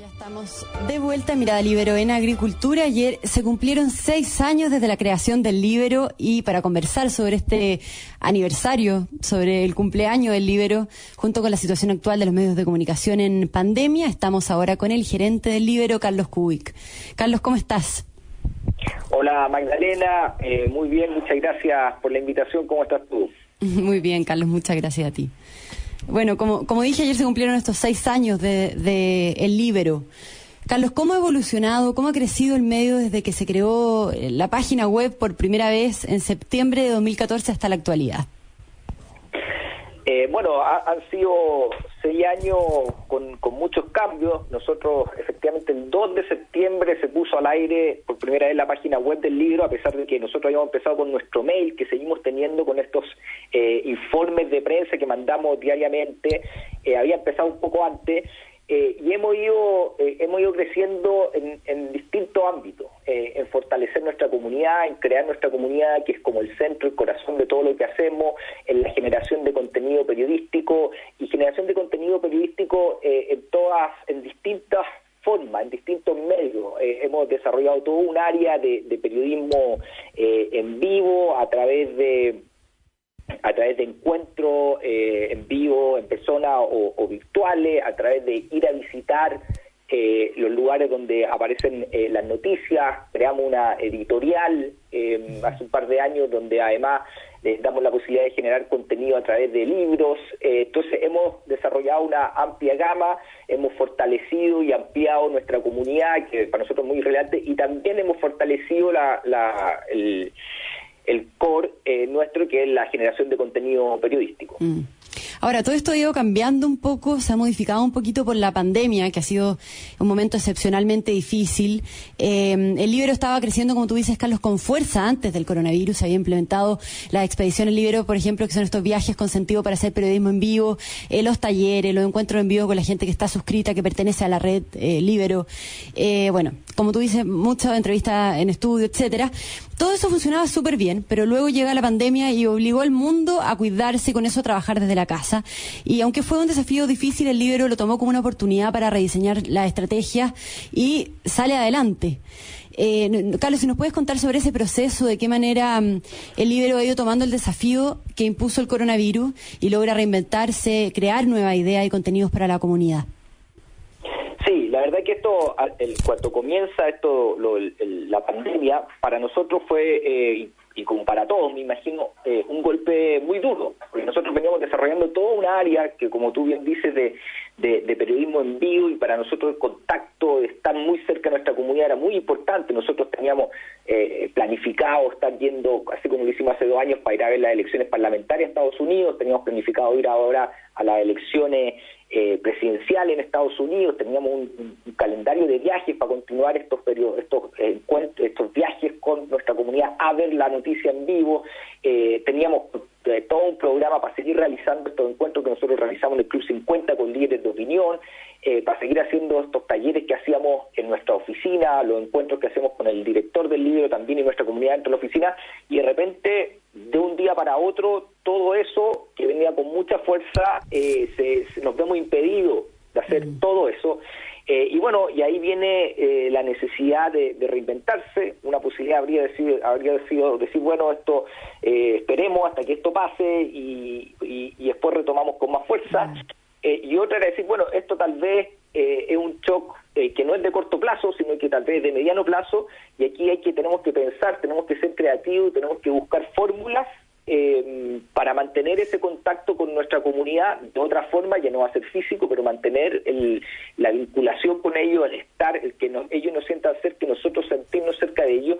Ya estamos de vuelta en Mirada Libero en Agricultura. Ayer se cumplieron seis años desde la creación del Libero y para conversar sobre este aniversario, sobre el cumpleaños del Libero, junto con la situación actual de los medios de comunicación en pandemia, estamos ahora con el gerente del Libero, Carlos Kubik. Carlos, ¿cómo estás? Hola Magdalena, eh, muy bien, muchas gracias por la invitación. ¿Cómo estás tú? Muy bien, Carlos, muchas gracias a ti. Bueno, como, como dije, ayer se cumplieron estos seis años de, de El Libero. Carlos, ¿cómo ha evolucionado, cómo ha crecido el medio desde que se creó la página web por primera vez en septiembre de 2014 hasta la actualidad? Eh, bueno, han sido seis años con, muchos cambios. Nosotros, efectivamente, el 2 de septiembre se puso al aire por primera vez la página web del libro, a pesar de que nosotros habíamos empezado con nuestro mail, que seguimos teniendo con estos eh, informes de prensa que mandamos diariamente. Eh, había empezado un poco antes. Eh, y hemos ido eh, hemos ido creciendo en, distintos ámbitos eh, en fortalecer nuestra comunidad en crear nuestra comunidad que es como el centro el corazón de todo lo que hacemos en la generación de contenido periodístico y generación de contenido periodístico en todas en distintas formas en distintos medios. Hemos desarrollado todo un área de periodismo en vivo a través de a través de encuentros eh, en vivo, en persona o, virtuales, a través de ir a visitar eh, los lugares donde aparecen eh, las noticias, creamos una editorial hace un par de años donde además les damos la posibilidad de generar contenido a través de libros, entonces hemos desarrollado una amplia gama, hemos fortalecido y ampliado nuestra comunidad, que para nosotros es muy relevante, y también hemos fortalecido la, la el el core eh, nuestro, que es la generación de contenido periodístico. Mm. Ahora, todo esto ha ido cambiando un poco, se ha modificado un poquito por la pandemia, que ha sido un momento excepcionalmente difícil. Eh, el Libero estaba creciendo, como tú dices, Carlos, con fuerza antes del coronavirus. Se había implementado la expedición El Libero, por ejemplo, que son estos viajes con sentido para hacer periodismo en vivo, eh, los talleres, los encuentros en vivo con la gente que está suscrita, que pertenece a la red eh, Libero. bueno, como tú dices, muchas entrevistas en estudio, etcétera. Todo eso funcionaba súper bien, pero luego llega la pandemia y obligó al mundo a cuidarse y con eso a trabajar desde la casa. Y aunque fue un desafío difícil, el libro lo tomó como una oportunidad para rediseñar la estrategia y sale adelante. Eh, Carlos, si nos puedes contar sobre ese proceso, de qué manera mm, el libro ha ido tomando el desafío que impuso el coronavirus y logra reinventarse, crear nuevas ideas y contenidos para la comunidad. La verdad que esto, el, cuando comienza esto, la pandemia, para nosotros fue, eh, y como para todos, me imagino, eh, un golpe muy duro, porque nosotros veníamos desarrollando toda un área que, como tú bien dices, de, de, periodismo en vivo y para nosotros el contacto, estar muy cerca de nuestra comunidad era muy importante. Nosotros teníamos eh, planificado estar yendo, así como lo hicimos hace dos años, para ir a ver las elecciones parlamentarias en Estados Unidos, teníamos planificado ir ahora a las elecciones eh, presidenciales en Estados Unidos, teníamos un, calendario de viajes para continuar estos periodos, estos encuentros, estos viajes con nuestra comunidad a ver la noticia en vivo, eh, teníamos eh, todo un programa para seguir realizando estos encuentros que nosotros realizamos en el Club 50 con líderes de opinión, eh, para seguir haciendo estos talleres que hacíamos en nuestra oficina, los encuentros que hacemos con el director del libro también y nuestra comunidad dentro de la oficina, y de repente, de un día para otro, todo eso con mucha fuerza, eh, se, nos vemos impedido de hacer todo eso. Eh, y bueno, y ahí viene eh, la necesidad de, reinventarse, una posibilidad habría, decir, habría sido decir, bueno, esto eh, esperemos hasta que esto pase y, después retomamos con más fuerza. y otra era decir, bueno, esto tal vez es un shock que no es de corto plazo, sino que tal vez de mediano plazo, y aquí hay que tenemos que pensar, tenemos que ser creativos, tenemos que buscar fórmulas eh, para mantener ese contacto con nuestra comunidad de otra forma, ya no va a ser físico, pero mantener la vinculación con ellos, el estar, el que ellos nos sientan cerca, que nosotros sentirnos cerca de ellos.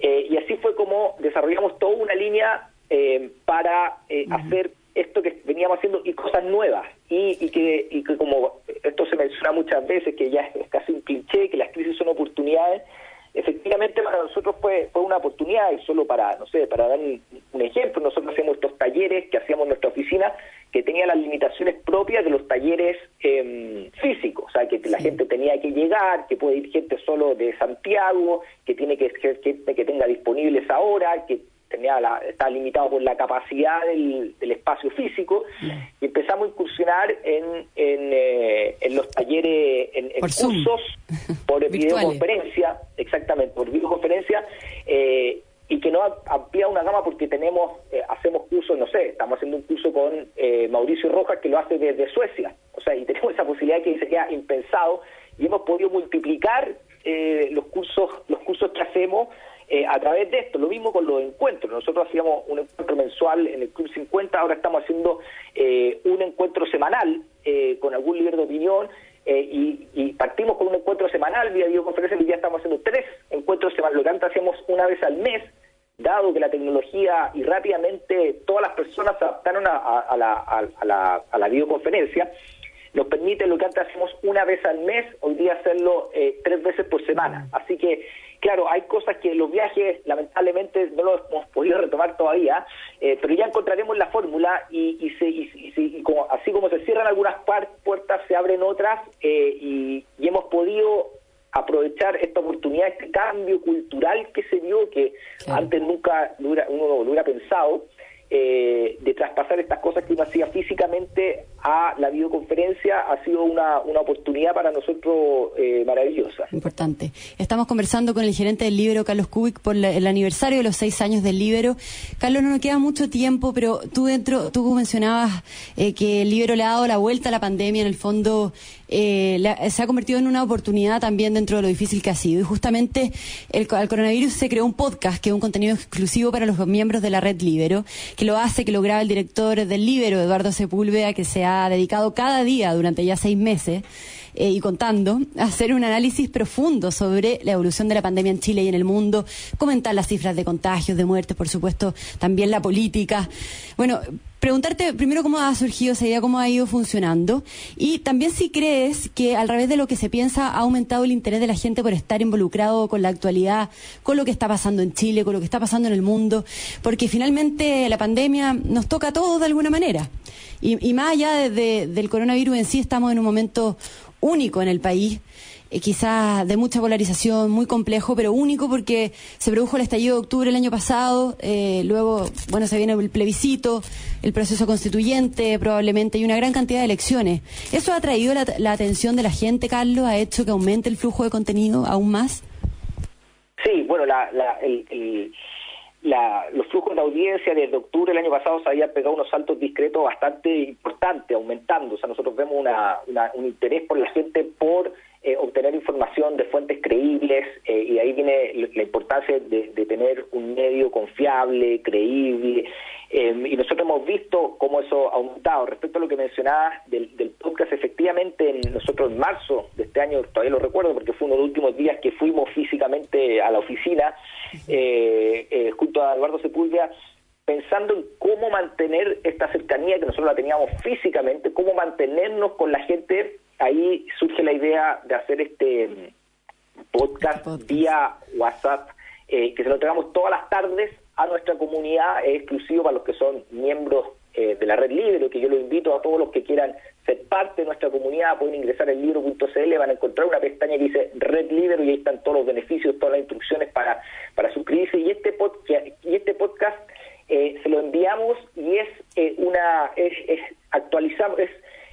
Eh, y así fue como desarrollamos toda una línea eh, para eh, hacer esto que veníamos haciendo y cosas nuevas. Y, que, y que como esto se menciona muchas veces, que ya es casi un cliché, que las crisis son oportunidades, efectivamente para nosotros fue, fue una oportunidad y solo para, no sé, para dar un, ejemplo, nosotros hacíamos estos talleres que hacíamos en nuestra oficina que tenían las limitaciones propias de los talleres em, físicos, o sea, que la gente tenía que llegar, que puede ir gente solo de Santiago, que tiene que ser gente que tenga disponible esa hora, que tenía la, estaba limitado por la capacidad del, espacio físico, y empezamos a incursionar en, en, eh, los talleres, en, cursos por videoconferencia, exactamente, por videoconferencia, eh, y que no amplía una gama porque tenemos, eh, hacemos cursos, no sé, estamos haciendo un curso con Mauricio Rojas que lo hace desde Suecia, o sea, y tenemos esa posibilidad que sería impensado, y hemos podido multiplicar los cursos, los cursos que hacemos eh, a través de esto. Lo mismo con los encuentros. Nosotros hacíamos un encuentro mensual en el Club 50, ahora estamos haciendo eh, un encuentro semanal eh, con algún líder de opinión. Y, partimos con un encuentro semanal vía videoconferencia y ya estamos haciendo tres encuentros semanales, lo que antes hacíamos una vez al mes, dado que la tecnología y rápidamente todas las personas se adaptaron a la videoconferencia, nos permite lo que antes hacemos una vez al mes, hoy día hacerlo tres veces por semana. Así que Claro, hay cosas que los viajes lamentablemente no los hemos podido retomar todavía, eh, pero ya encontraremos la fórmula y, así como se cierran algunas puertas, se abren otras eh, y, hemos podido aprovechar esta oportunidad, este cambio cultural que se dio, que antes nunca uno lo hubiera pensado, eh, de traspasar estas cosas que uno hacía físicamente a la videoconferencia ha sido una, una oportunidad para nosotros eh, maravillosa. Importante. Estamos conversando con el gerente del Libro, Carlos Kubik, por el aniversario de los seis años del Libro. Carlos, no nos queda mucho tiempo, pero tú dentro, tú mencionabas eh, que el Libro le ha dado la vuelta a la pandemia, en el fondo eh, se ha convertido en una oportunidad también dentro de lo difícil que ha sido. Y justamente el, al coronavirus se creó un podcast que es un contenido exclusivo para los miembros de la red Libero, que lo hace, que lo graba el director del Libero, Eduardo Sepúlveda, que se ha dedicado cada día durante ya seis meses. Eh, y contando, hacer un análisis profundo sobre la evolución de la pandemia en Chile y en el mundo, comentar las cifras de contagios, de muertes, por supuesto, también la política. Bueno, preguntarte primero cómo ha surgido esa idea, cómo ha ido funcionando y también si crees que al revés de lo que se piensa ha aumentado el interés de la gente por estar involucrado con la actualidad, con lo que está pasando en Chile, con lo que está pasando en el mundo, porque finalmente la pandemia nos toca a todos de alguna manera. Y, más allá del coronavirus en sí, estamos en un momento único en el país eh, quizás de mucha polarización, muy complejo, pero único porque se produjo el estallido de octubre el año pasado, eh, luego, bueno, se viene el plebiscito, el proceso constituyente probablemente y una gran cantidad de elecciones. ¿Eso ha traído la, atención de la gente, Carlos? ¿Ha hecho que aumente el flujo de contenido aún más? Sí, bueno, la, los flujos de audiencia desde octubre del año pasado se habían pegado unos saltos discretos bastante importantes, aumentando. O sea, nosotros vemos un interés por la gente por eh, obtener información de fuentes creíbles eh, y ahí viene la importancia de, tener un medio confiable, creíble em, y nosotros hemos visto cómo eso ha aumentado. Respecto a lo que mencionabas del, podcast, efectivamente nosotros en marzo de este año, todavía lo recuerdo porque fue uno de los últimos días que fuimos físicamente a la oficina eh, junto a Eduardo Sepúlveda, pensando en cómo mantener esta cercanía que nosotros la teníamos físicamente, cómo mantenernos con la gente ahí surge la idea de hacer este mm, podcast, vía WhatsApp, eh, que se lo entregamos todas las tardes a nuestra comunidad, es exclusivo para los que son miembros eh, de la red libre, que yo lo invito a todos los que quieran ser parte de nuestra comunidad, pueden ingresar en libro.cl, van a encontrar una pestaña que dice Red Libre y ahí están todos los beneficios, todas las instrucciones para, para suscribirse. Y este podcast, y este podcast eh, se lo enviamos y es una, es, es actualizamos, es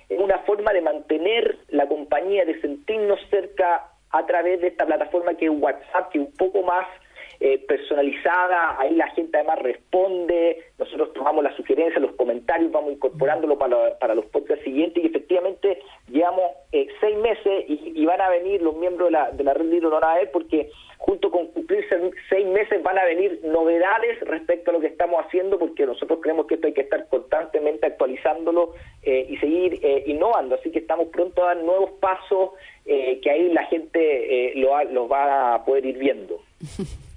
una forma de mantener la compañía, de sentirnos cerca a través de esta plataforma que es WhatsApp, que es un poco más eh, personalizada, ahí la gente además responde, nosotros tomamos las sugerencias, los comentarios, vamos incorporándolo para, para los podcasts siguientes. Y efectivamente llevamos eh, seis meses y, van a venir los miembros de la, de la red Libro no porque junto con cumplirse seis meses van a venir novedades respecto a lo que estamos haciendo porque nosotros creemos que esto hay que estar constantemente actualizándolo eh, y seguir innovando, así que estamos pronto a dar nuevos pasos que ahí la gente lo, lo va a poder ir viendo.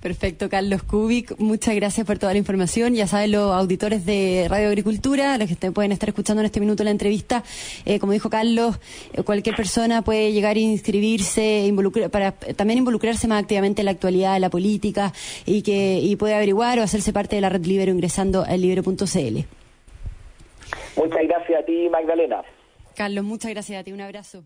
Perfecto, Carlos Kubik. Muchas gracias por toda la información. Ya saben, los auditores de Radio Agricultura, los que pueden estar escuchando en este minuto la entrevista, eh, como dijo Carlos, eh, cualquier persona puede llegar a inscribirse, para también involucrarse más activamente en la actualidad de la política y que y puede averiguar o hacerse parte de la red Libero ingresando a libero.cl. Muchas gracias a ti, Magdalena. Carlos, muchas gracias a ti. Un abrazo.